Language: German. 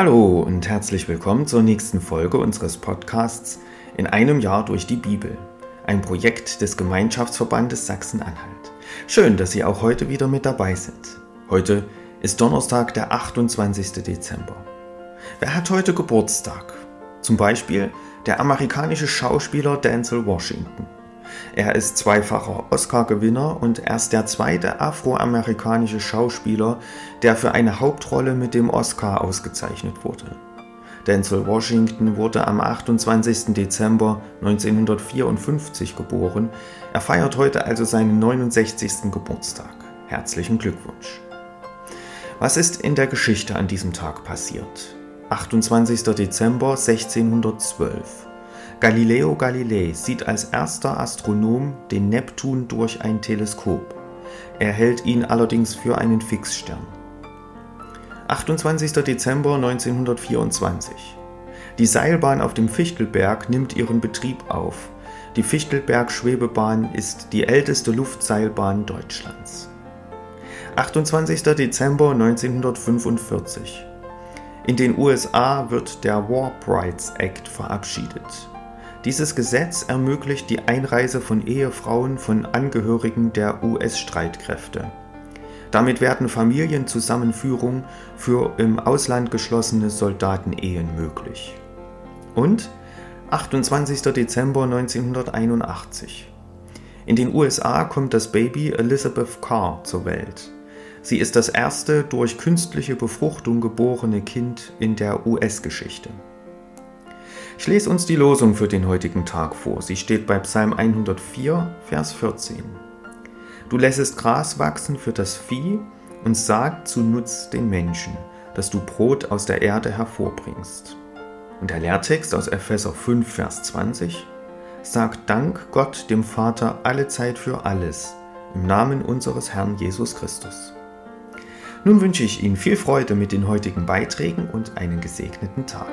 Hallo und herzlich willkommen zur nächsten Folge unseres Podcasts In einem Jahr durch die Bibel, ein Projekt des Gemeinschaftsverbandes Sachsen-Anhalt. Schön, dass Sie auch heute wieder mit dabei sind. Heute ist Donnerstag, der 28. Dezember. Wer hat heute Geburtstag? Zum Beispiel der amerikanische Schauspieler Denzel Washington. Er ist zweifacher Oscar-Gewinner und erst der zweite afroamerikanische Schauspieler, der für eine Hauptrolle mit dem Oscar ausgezeichnet wurde. Denzel Washington wurde am 28. Dezember 1954 geboren. Er feiert heute also seinen 69. Geburtstag. Herzlichen Glückwunsch. Was ist in der Geschichte an diesem Tag passiert? 28. Dezember 1612. Galileo Galilei sieht als erster Astronom den Neptun durch ein Teleskop. Er hält ihn allerdings für einen Fixstern. 28. Dezember 1924. Die Seilbahn auf dem Fichtelberg nimmt ihren Betrieb auf. Die Fichtelberg-Schwebebahn ist die älteste Luftseilbahn Deutschlands. 28. Dezember 1945. In den USA wird der War Brides Act verabschiedet. Dieses Gesetz ermöglicht die Einreise von Ehefrauen von Angehörigen der US-Streitkräfte. Damit werden Familienzusammenführung für im Ausland geschlossene Soldatenehen möglich. Und 28. Dezember 1981. In den USA kommt das Baby Elizabeth Carr zur Welt. Sie ist das erste durch künstliche Befruchtung geborene Kind in der US-Geschichte. Ich lese uns die Losung für den heutigen Tag vor. Sie steht bei Psalm 104, Vers 14. Du lässest Gras wachsen für das Vieh und sagt zu Nutz den Menschen, dass du Brot aus der Erde hervorbringst. Und der Lehrtext aus Epheser 5, Vers 20 sagt Dank Gott dem Vater alle Zeit für alles, im Namen unseres Herrn Jesus Christus. Nun wünsche ich Ihnen viel Freude mit den heutigen Beiträgen und einen gesegneten Tag.